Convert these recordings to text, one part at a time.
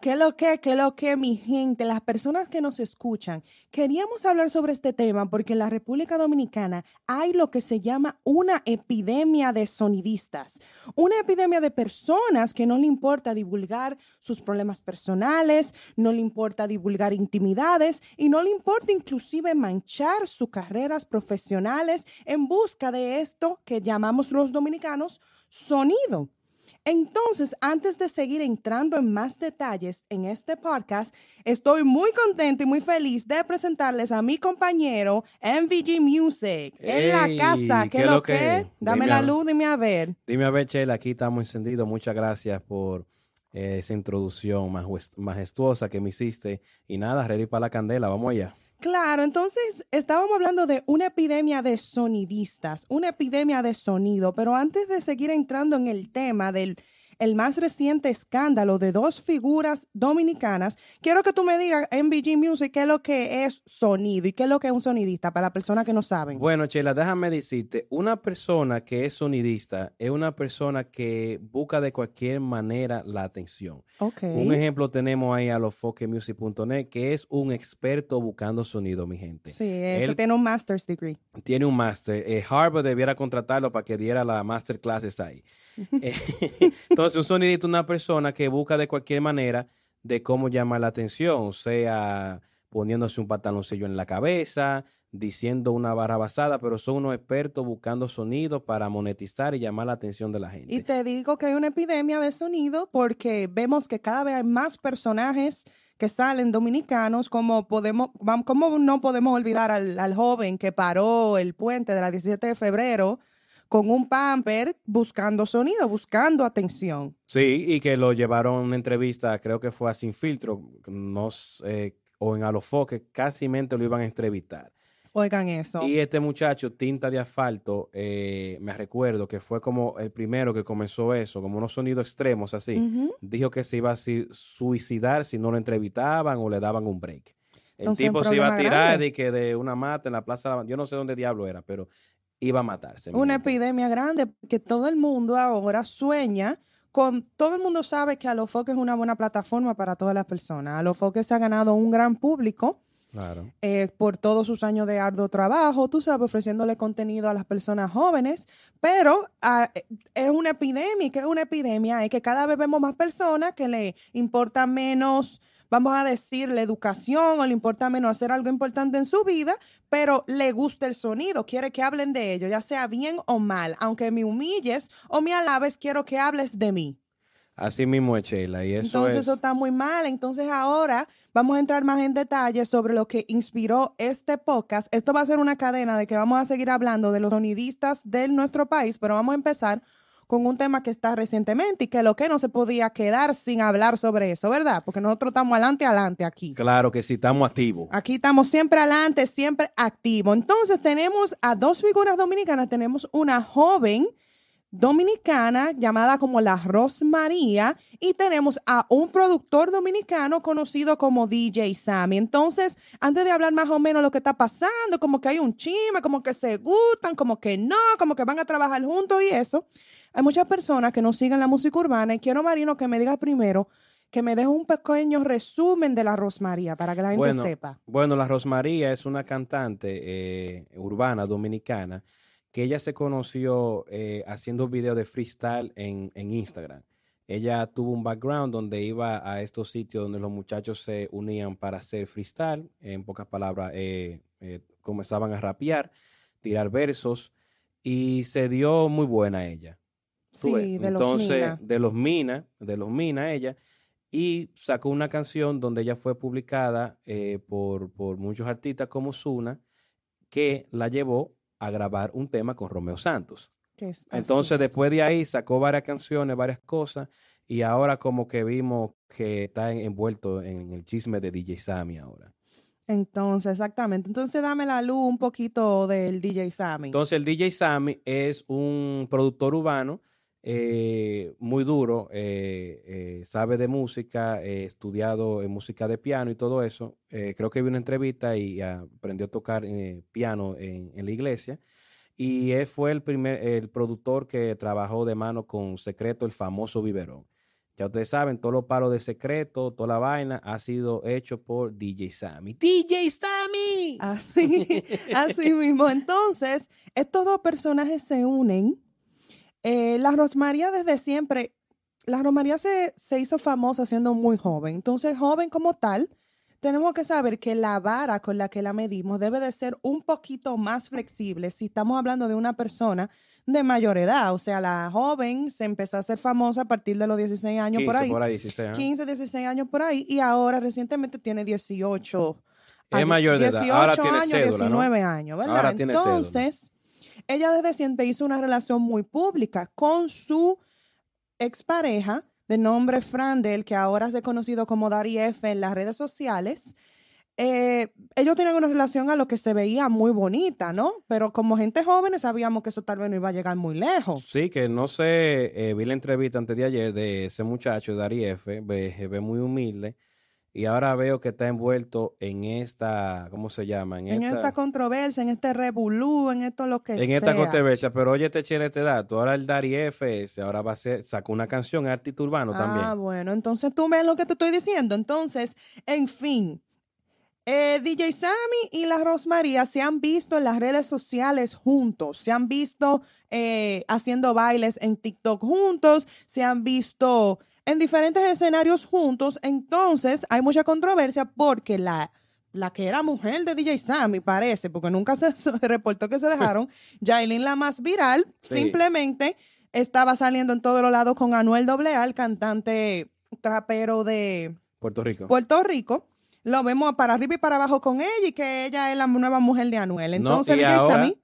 ¿Qué lo que, qué lo que, mi gente, las personas que nos escuchan? Queríamos hablar sobre este tema porque en la República Dominicana hay lo que se llama una epidemia de sonidistas, una epidemia de personas que no le importa divulgar sus problemas personales, no le importa divulgar intimidades y no le importa inclusive manchar sus carreras profesionales en busca de esto que llamamos los dominicanos sonido. Entonces, antes de seguir entrando en más detalles en este podcast, estoy muy contento y muy feliz de presentarles a mi compañero MVG Music en la casa. ¿Qué, lo que? Dame la luz, dime a ver. Dime a ver, Chela, aquí estamos encendidos. Muchas gracias por eh, esa introducción majestuosa que me hiciste. Y nada, ready para la candela, vamos allá. Claro, entonces estábamos hablando de una epidemia de sonidistas, una epidemia de sonido, pero antes de seguir entrando en el tema del el más reciente escándalo de dos figuras dominicanas, quiero que tú me digas en BG Music qué es lo que es sonido y qué es lo que es un sonidista para las personas que no saben. Bueno, Chela, déjame decirte, una persona que es sonidista es una persona que busca de cualquier manera la atención. Un ejemplo tenemos ahí a lofoquemusic.net, que es un experto buscando sonido, mi gente. Sí, eso tiene un master's degree. Tiene un master. Eh, Harvard debiera contratarlo para que diera la masterclasses ahí. Eh, entonces, un sonidista es una persona que busca de cualquier manera de cómo llamar la atención, sea poniéndose un pantaloncillo en la cabeza, diciendo una barra basada, pero son unos expertos buscando sonidos para monetizar y llamar la atención de la gente. Y te digo que hay una epidemia de sonido porque vemos que cada vez hay más personajes que salen dominicanos, como podemos, como no podemos olvidar al, al joven que paró el puente de la 17 de febrero con un pamper buscando sonido, buscando atención. Sí, y que lo llevaron a una entrevista, creo que fue a Sin Filtro, o en Alofoque, casi mente lo iban a entrevistar. Oigan eso. Y este muchacho, Tinta de Asfalto, eh, me recuerdo que fue como el primero que comenzó eso, como unos sonidos extremos así. Dijo que se iba a suicidar si no lo entrevistaban o le daban un break. El tipo se iba a tirar de que de una mata en la plaza, yo no sé dónde diablo era, pero iba a matarse. Una epidemia grande porque todo el mundo ahora sueña con, todo el mundo sabe que Alofoque es una buena plataforma para todas las personas. Alofoque se ha ganado un gran público. Claro. Eh, por todos sus años de arduo trabajo, tú sabes, ofreciéndole contenido a las personas jóvenes, pero ah, es una epidemia, que es una epidemia, es que cada vez vemos más personas que le importa menos vamos a decir, la educación o le importa menos hacer algo importante en su vida, pero le gusta el sonido, quiere que hablen de ello, ya sea bien o mal. Aunque me humilles o me alabes, quiero que hables de mí. Así mismo es, Sheila. Y eso Entonces eso está muy mal. Entonces ahora vamos a entrar más en detalle sobre lo que inspiró este podcast. Esto va a ser una cadena de que vamos a seguir hablando de los sonidistas de nuestro país, pero vamos a empezar con un tema que está recientemente y que lo que no se podía quedar sin hablar sobre eso, ¿verdad? Porque nosotros estamos adelante, adelante aquí. Claro que sí, estamos activos. Aquí estamos siempre adelante, siempre activos. Entonces tenemos a dos figuras dominicanas. Tenemos una joven dominicana llamada como la Rosmaría y tenemos a un productor dominicano conocido como DJ Sammy. Entonces, antes de hablar más o menos lo que está pasando, como que hay un chisme, como que se gustan, como que no, como que van a trabajar juntos y eso, hay muchas personas que no siguen la música urbana y quiero, Marino, que me digas primero, que me deje un pequeño resumen de la Rosmaría para que la gente sepa. Bueno, la Rosmaría es una cantante eh, urbana dominicana que ella se conoció eh, haciendo videos de freestyle en, Instagram. Ella tuvo un background donde iba a estos sitios donde los muchachos se unían para hacer freestyle. En pocas palabras, eh, comenzaban a rapear, tirar versos y se dio muy buena ella. Sí, de Entonces, los Mina. de los Mina, de los Mina ella, y sacó una canción donde ella fue publicada eh, por, por, muchos artistas como Zuna, que la llevó a grabar un tema con Romeo Santos. Entonces, después de ahí sacó varias canciones, varias cosas, y ahora como que vimos que está envuelto en el chisme de DJ Sammy ahora. Entonces, exactamente. Entonces, dame la luz un poquito del DJ Sammy. Entonces, el DJ Sammy es un productor urbano eh, muy duro, eh, eh, sabe de música, estudiado en música de piano y todo eso. creo que vi una entrevista y aprendió a tocar piano en, la iglesia. Y fue el primer, el productor que trabajó de mano con Secreto, el famoso biberón. Ya ustedes saben, todos los palos de secreto, toda la vaina ha sido hecho por DJ Sammy. ¡DJ Sammy! Así, así mismo. Entonces, estos dos personajes se unen. Eh, la Rosmaría desde siempre, la Rosmaría se, se hizo famosa siendo muy joven. Entonces, joven como tal, tenemos que saber que la vara con la que la medimos debe de ser un poquito más flexible si estamos hablando de una persona de mayor edad. O sea, la joven se empezó a hacer famosa a partir de los 16 años por ahí. 15, 16 años por ahí. Y ahora recientemente tiene 18 es mayor de edad. Ahora tiene años, 19 años, ¿verdad? Ahora tiene Entonces, ella desde siempre hizo una relación muy pública con su expareja de nombre Frandel, que ahora es conocido como Dari F en las redes sociales. Eh, ellos tenían una relación a lo que se veía muy bonita, ¿no? Pero como gente joven sabíamos que eso tal vez no iba a llegar muy lejos. Sí, que no sé, eh, vi la entrevista antes de ayer de ese muchacho, Dari F, ve, ve muy humilde y ahora veo que está envuelto en esta, ¿cómo se llama? En, esta, controversia, en este revolú, en esto lo que sea. En esta controversia, pero oye, te chévere este dato. Ahora el Dari FS, ahora va a ser, sacó una canción, Artito Urbano también. Ah, bueno, entonces tú ves lo que te estoy diciendo. Entonces, en fin, eh, DJ Sammy y la Rosmaría se han visto en las redes sociales juntos, se han visto eh, haciendo bailes en TikTok juntos, se han visto en diferentes escenarios juntos. Entonces hay mucha controversia porque la, la que era mujer de DJ Sammy, parece, porque nunca se reportó que se dejaron, Jailin la más viral, simplemente estaba saliendo en todos los lados con Anuel AA, el cantante trapero de Puerto Rico. Puerto Rico lo vemos para arriba y para abajo con ella y que ella es la nueva mujer de Anuel. Entonces,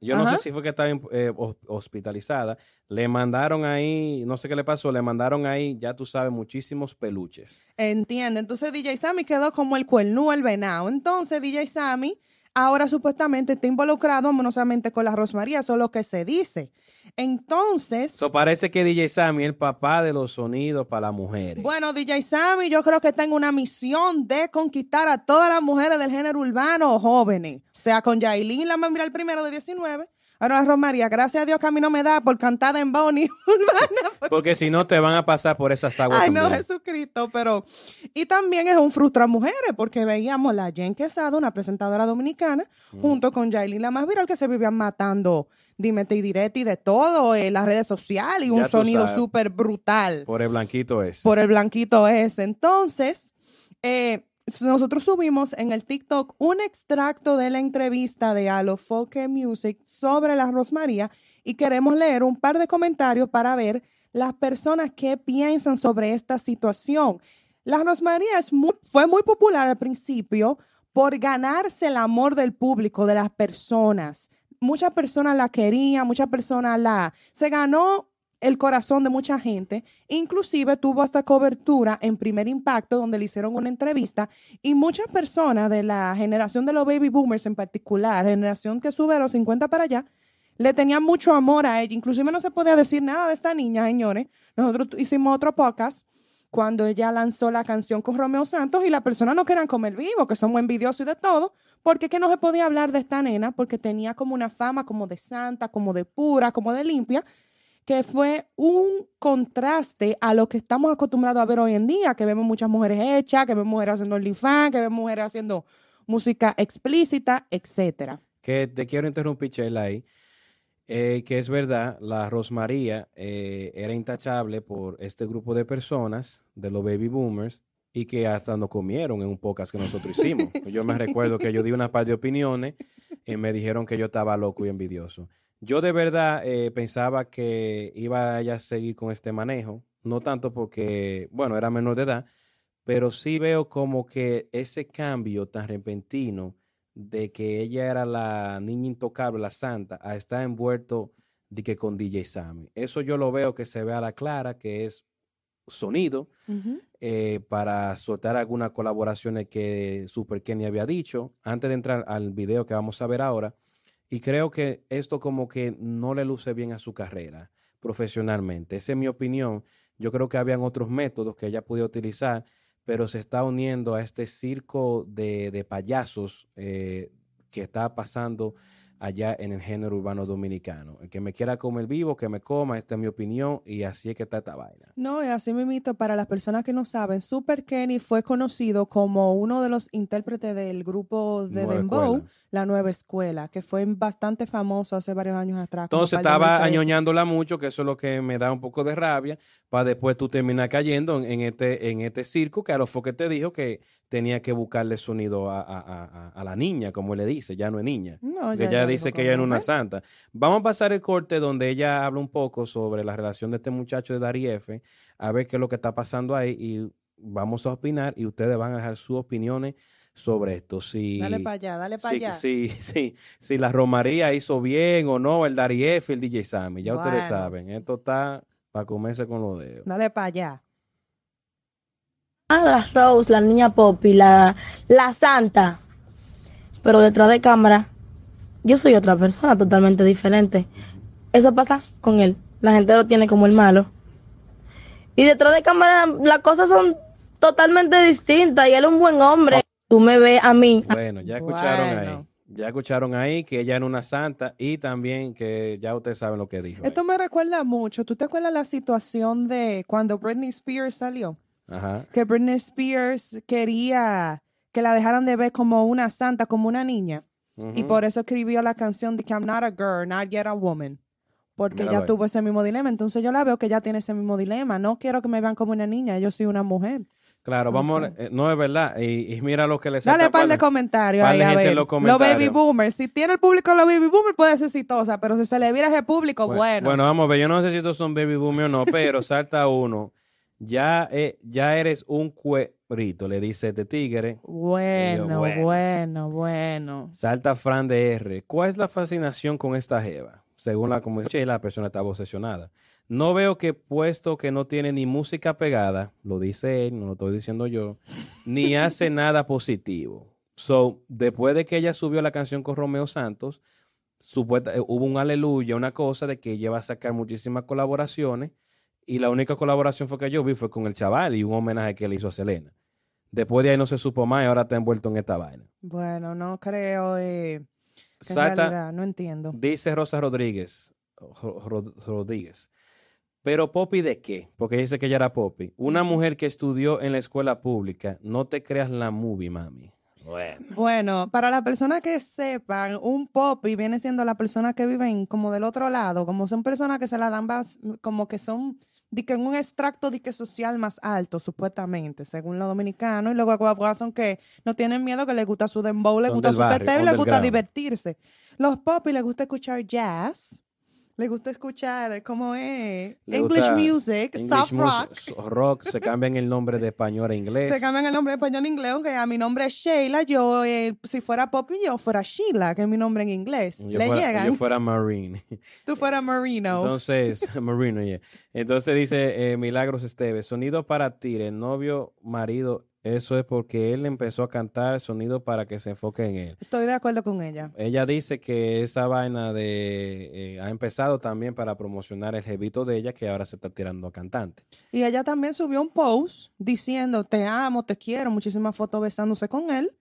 yo no sé si fue que estaba eh, hospitalizada, le mandaron ahí, no sé qué le pasó, le mandaron ahí, ya tú sabes, muchísimos peluches. Entiende. Entonces DJ Sammy quedó como el cuernú, el venado. Entonces DJ Sammy ahora supuestamente está involucrado amorosamente con la Rosmaría, eso es lo que se dice. Entonces. Eso parece que DJ Sammy es el papá de los sonidos para las mujeres. Bueno, DJ Sammy, yo creo que tengo una misión de conquistar a todas las mujeres del género urbano jóvenes. O sea, con Yailin la mira el primero de 19 Ahora, Romaría, gracias a Dios que a mí no me da por cantar en Bonnie Porque si no, te van a pasar por esas aguas. Ay, no, Jesucristo, pero. Y también es un frustro a mujeres, porque veíamos la Jen Quesada, una presentadora dominicana, mm. junto con Yailin, la más viral, que se vivían matando dime y directo y de todo en las redes sociales y un sonido súper brutal. Por el blanquito ese. Por el blanquito ese. Entonces, eh nosotros subimos en el TikTok un extracto de la entrevista de Alofoque Music sobre la Rosmaría y queremos leer un par de comentarios para ver las personas que piensan sobre esta situación. La Rosmaría es fue muy popular al principio por ganarse el amor del público, de las personas. Muchas personas la querían, muchas personas la... Se ganó el corazón de mucha gente. Inclusive tuvo hasta cobertura en Primer Impacto, donde le hicieron una entrevista y muchas personas de la generación de los baby boomers en particular, generación que sube a los 50 para allá, le tenían mucho amor a ella. Inclusive no se podía decir nada de esta niña, señores. Nosotros hicimos otro podcast cuando ella lanzó la canción con Romeo Santos y las personas no querían comer vivo, que somos envidiosos y de todo, porque que no se podía hablar de esta nena, porque tenía como una fama como de santa, como de pura, como de limpia, que fue un contraste a lo que estamos acostumbrados a ver hoy en día, que vemos muchas mujeres hechas, que vemos mujeres haciendo OnlyFans, que vemos mujeres haciendo música explícita, etcétera. Que te quiero interrumpir, Chela, ahí. Eh, que es verdad, la Rosmaría eh, era intachable por este grupo de personas, de los baby boomers, y que hasta nos comieron en un podcast que nosotros hicimos. Yo me recuerdo que yo di una par de opiniones y me dijeron que yo estaba loco y envidioso. Yo de verdad eh, pensaba que iba a seguir con este manejo, no tanto porque, bueno, era menor de edad, pero sí veo como que ese cambio tan repentino de que ella era la niña intocable, la santa, a estar envuelto de que con DJ Sammy. Eso yo lo veo que se ve a la clara, que es sonido eh, para soltar algunas colaboraciones que Super Kenny había dicho. Antes de entrar al video que vamos a ver ahora, y creo que esto como que no le luce bien a su carrera profesionalmente. Esa es mi opinión. Yo creo que habían otros métodos que ella podía utilizar, pero se está uniendo a este circo de, payasos eh, que está pasando allá en el género urbano dominicano. El que me quiera comer vivo, que me coma, esta es mi opinión y así es que está esta vaina. No, y así mismo, para las personas que no saben, Super Kenny fue conocido como uno de los intérpretes del grupo de Dembow, la nueva escuela, que fue bastante famoso hace varios años atrás. Entonces estaba añoñándola mucho, que eso es lo que me da un poco de rabia, para después tú terminar cayendo en, este, en este circo, que a lo que te dijo que tenía que buscarle sonido a, la niña, como le dice, ya no es niña. No, ella dice que ella es una santa. Vamos a pasar el corte donde ella habla un poco sobre la relación de este muchacho de Dari F, a ver qué es lo que está pasando ahí y vamos a opinar y ustedes van a dejar sus opiniones sobre esto. Si, dale para allá, dale para allá. Sí, sí, si la Romaría hizo bien o no, el Dari F, el DJ Sammy, ya ustedes saben, esto está para comerse con los dedos. Dale para allá. Ah, la Rose, la niña Poppy, la, la santa. Pero detrás de cámara, yo soy otra persona totalmente diferente. Eso pasa con él. La gente lo tiene como el malo. Y detrás de cámara, las cosas son totalmente distintas y él es un buen hombre. Tú me ves a mí. Bueno, ya escucharon ahí. Ya escucharon ahí que ella era una santa y también que ya ustedes saben lo que dijo. Esto me recuerda mucho. ¿Tú te acuerdas la situación de cuando Britney Spears salió? Ajá. Que Britney Spears quería que la dejaran de ver como una santa, como una niña. Y por eso escribió la canción de que I'm not a girl, not yet a woman. Porque ella tuvo ese mismo dilema. Entonces yo la veo que ella tiene ese mismo dilema. No quiero que me vean como una niña, yo soy una mujer. Claro, vamos, eh, no es verdad. Y, mira lo que le Dale par de comentarios ahí, a ver. Los, baby boomers. Si tiene el público los baby boomers, puede ser exitosa, pero si se le viera ese público, bueno. Bueno, vamos a ver. Yo no sé si estos son baby boomers o no, pero salta uno. Ya, eh, ya eres un cuerito, le dice este tigre. Bueno, bueno, bueno, Salta Fran de R. ¿Cuál es la fascinación con esta jeva? Según la comunidad, la persona estaba obsesionada. No veo que puesto que no tiene ni música pegada, lo dice él, no lo estoy diciendo yo, ni hace nada positivo. So, después de que ella subió la canción con Romeo Santos, supuesta, eh, hubo un aleluya, una cosa de que ella va a sacar muchísimas colaboraciones y la única colaboración fue que yo vi fue con el chaval y un homenaje que le hizo a Selena. Después de ahí no se supo más y ahora está envuelto en esta vaina. Bueno, no creo eh, que no entiendo. Dice Rosa Rodríguez, Rodríguez, pero Poppy de qué? Porque dice que ella era Poppy. Una mujer que estudió en la escuela pública. No te creas la movie, mami. Bueno. bueno, para las personas que sepan, un Poppy viene siendo la persona que viven como del otro lado, como son personas que se la dan como que son de que en un extracto de que social más alto, supuestamente, según los dominicanos, y luego son que no tienen miedo, que les gusta su dembow, les gusta su teteo y les gusta divertirse. Los Poppy les gusta escuchar jazz, le gusta escuchar cómo es English music, soft rock. rock, se cambian el nombre de español a inglés. Se cambian el nombre de español a inglés, aunque a mi nombre es Sheila, yo eh, si fuera Poppy yo fuera Sheila, que es mi nombre en inglés. Le llegan. Yo fuera Marine. Tú fueras Marino. Entonces, Marino, yeah. Entonces dice eh, Milagros Esteves, sonido para ti, el novio, marido eso es porque él empezó a cantar sonido para que se enfoque en él. Estoy de acuerdo con ella. Ella dice que esa vaina de eh, ha empezado también para promocionar el jevito de ella que ahora se está tirando a cantante. Y ella también subió un post diciendo te amo, te quiero, muchísimas fotos besándose con él.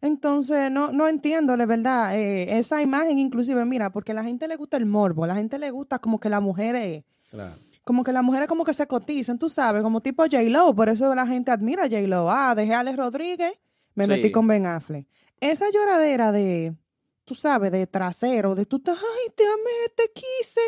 Entonces, no, no entiendo, de verdad, eh, esa imagen inclusive, mira, porque a la gente le gusta el morbo, a la gente le gusta como que la mujer es... Claro como que las mujeres como que se cotizan, tú sabes, como tipo J-Lo, por eso la gente admira a J-Lo. Ah, dejé a Alex Rodríguez, me metí con Ben Affleck. Esa lloradera de, tú sabes, de trasero, de tú, ay, te amé, te quise.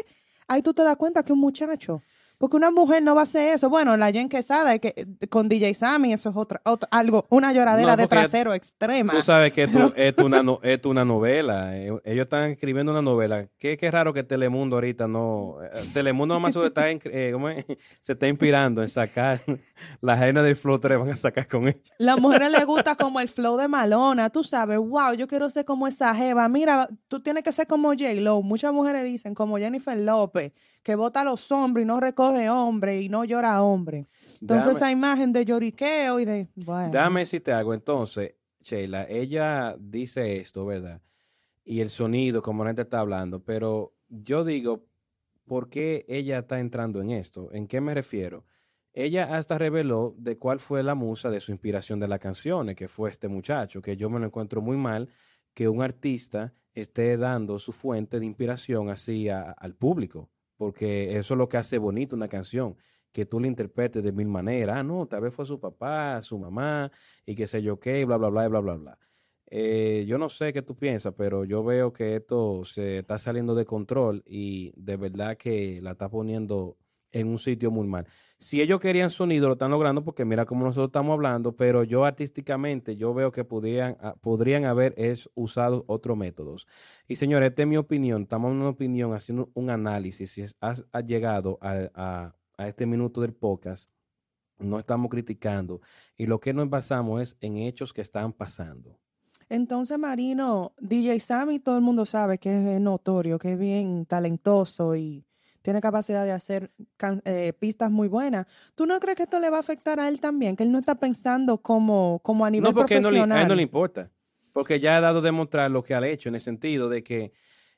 Ahí tú te das cuenta que un muchacho porque una mujer no va a hacer eso. Bueno, la Jen Quesada que, con DJ Sammy, eso es otra, algo, una lloradera de trasero extrema. Tú sabes que esto, es, una, es una novela. Eh, ellos están escribiendo una novela. Qué, qué raro que Telemundo ahorita no. Eh, Telemundo nomás está, eh, se está inspirando en sacar la reina del flow 3, van a sacar con ella. Las mujeres les gusta como el flow de Malona. Tú sabes, wow, yo quiero ser como esa Jeva. Mira, tú tienes que ser como J-Lo. Muchas mujeres dicen, como Jennifer López que vota a los hombres y no recoge hombres y no llora hombres. Entonces esa imagen de lloriqueo y de... Bueno. Dame si te hago entonces, Sheila, ella dice esto, ¿verdad? Y el sonido, como la gente está hablando, pero yo digo, ¿por qué ella está entrando en esto? ¿En qué me refiero? Ella hasta reveló de cuál fue la musa de su inspiración de las canciones, que fue este muchacho, que yo me lo encuentro muy mal, que un artista esté dando su fuente de inspiración así al público, porque eso es lo que hace bonito una canción, que tú la interpretes de mil maneras. Ah, no, tal vez fue su papá, su mamá, y qué sé yo qué, bla, bla, bla, bla, bla, bla. Eh, yo no sé qué tú piensas, pero yo veo que esto se está saliendo de control y de verdad que la está poniendo en un sitio muy mal. Si ellos querían sonido, lo están logrando porque mira cómo nosotros estamos hablando, pero yo artísticamente, yo veo que podrían, ah, podrían haber usado otros métodos. Y señores, esta es mi opinión, estamos en una opinión, haciendo un análisis, si has, llegado a, a este minuto del podcast, no estamos criticando y lo que nos basamos es en hechos que están pasando. Entonces, Marino, DJ Sammy, todo el mundo sabe que es notorio, que es bien talentoso y tiene capacidad de hacer eh, pistas muy buenas. ¿Tú no crees que esto le va a afectar a él también? Que él no está pensando como, como a nivel no, porque profesional. a él no le importa. Porque ya ha dado de demostrar lo que ha hecho en el sentido de que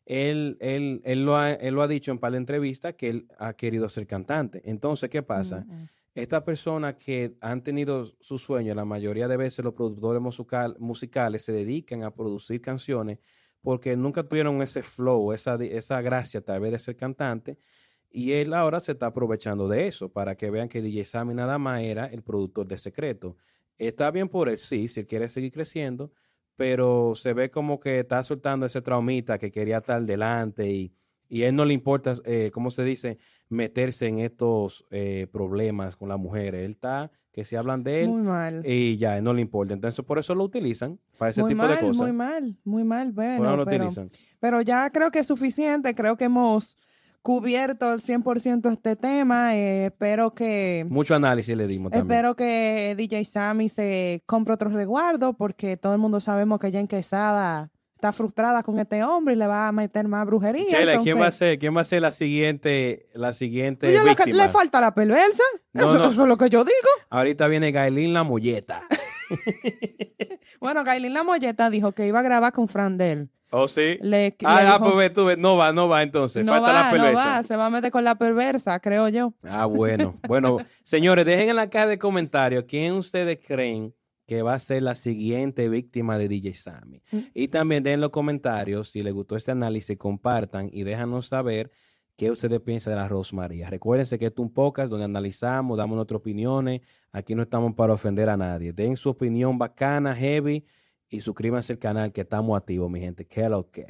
él, él, él, lo ha, él lo ha dicho en par de entrevistas que él ha querido ser cantante. Entonces, ¿qué pasa? Mm, mm estas personas que han tenido su sueño, la mayoría de veces los productores musicales se dedican a producir canciones porque nunca tuvieron ese flow, esa, esa gracia tal vez de ser cantante. Y él ahora se está aprovechando de eso para que vean que DJ Sammy nada más era el productor de secreto. Está bien por él, sí, si él quiere seguir creciendo, pero se ve como que está soltando ese traumita que quería estar delante y, y a él no le importa, eh, ¿cómo se dice?, meterse en estos eh, problemas con las mujeres. Él está, que se hablan de él. Muy mal. Y ya, él no le importa. Entonces, por eso lo utilizan, para ese tipo de cosas. Muy mal, muy mal. Bueno, lo pero, utilizan. pero ya creo que es suficiente. Creo que hemos cubierto el 100% este tema. Eh, espero que... Mucho análisis le dimos también. Espero que DJ Sammy se compre otro resguardo porque todo el mundo sabemos que ya en Quesada está frustrada con este hombre y le va a meter más brujería. Chela, ¿quién va a ser, quién va a ser la siguiente, la siguiente víctima? le falta la perversa. eso, es lo que yo digo. Ahorita viene Gailín la molleta. bueno, Gailín la molleta dijo que iba a grabar con Frandel. ¿Oh, sí? ah, ah pues tú no va, no va entonces. No Falta va, la perversa. No va, se va a meter con la perversa, creo yo. Ah, bueno. Bueno, señores, dejen en la caja de comentarios quién ustedes creen que va a ser la siguiente víctima de DJ Sammy. Mm. Y también den los comentarios si les gustó este análisis, compartan y déjanos saber qué ustedes piensan de la Rosmaría. Recuérdense que esto es un podcast donde analizamos, damos nuestras opiniones. Aquí no estamos para ofender a nadie. Den su opinión bacana, heavy y suscríbanse al canal que estamos activos, mi gente. ¿Qué es lo que?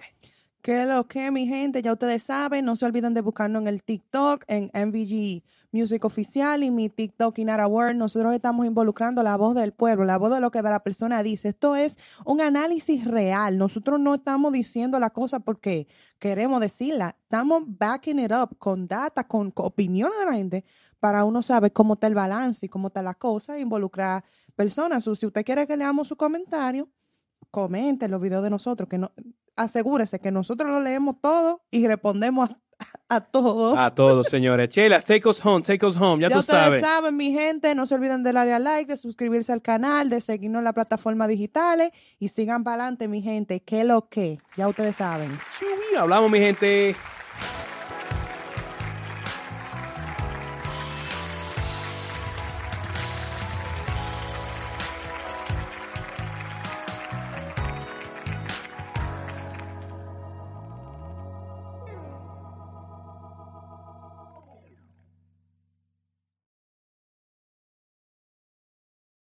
¿Qué es lo que, mi gente? Ya ustedes saben, no se olviden de buscarnos en el TikTok, en MVG Music Oficial y mi TikTok Inara Word, nosotros estamos involucrando la voz del pueblo, la voz de lo que la persona dice. Esto es un análisis real. Nosotros no estamos diciendo la cosa porque queremos decirla. Estamos backing it up con data, con, opiniones de la gente para uno saber cómo está el balance y cómo está la cosa e involucrar personas. si usted quiere que leamos su comentario, comente los videos de nosotros, que no, asegúrese que nosotros lo leemos todo y respondemos a a todos. A todos, señores. Chela, take us home, take us home, ya, tú sabes. saben, mi gente, no se olviden de darle a like, de suscribirse al canal, de seguirnos en las plataformas digitales y sigan para adelante, mi gente. ¿Qué lo que? Ya ustedes saben. hablamos, mi gente.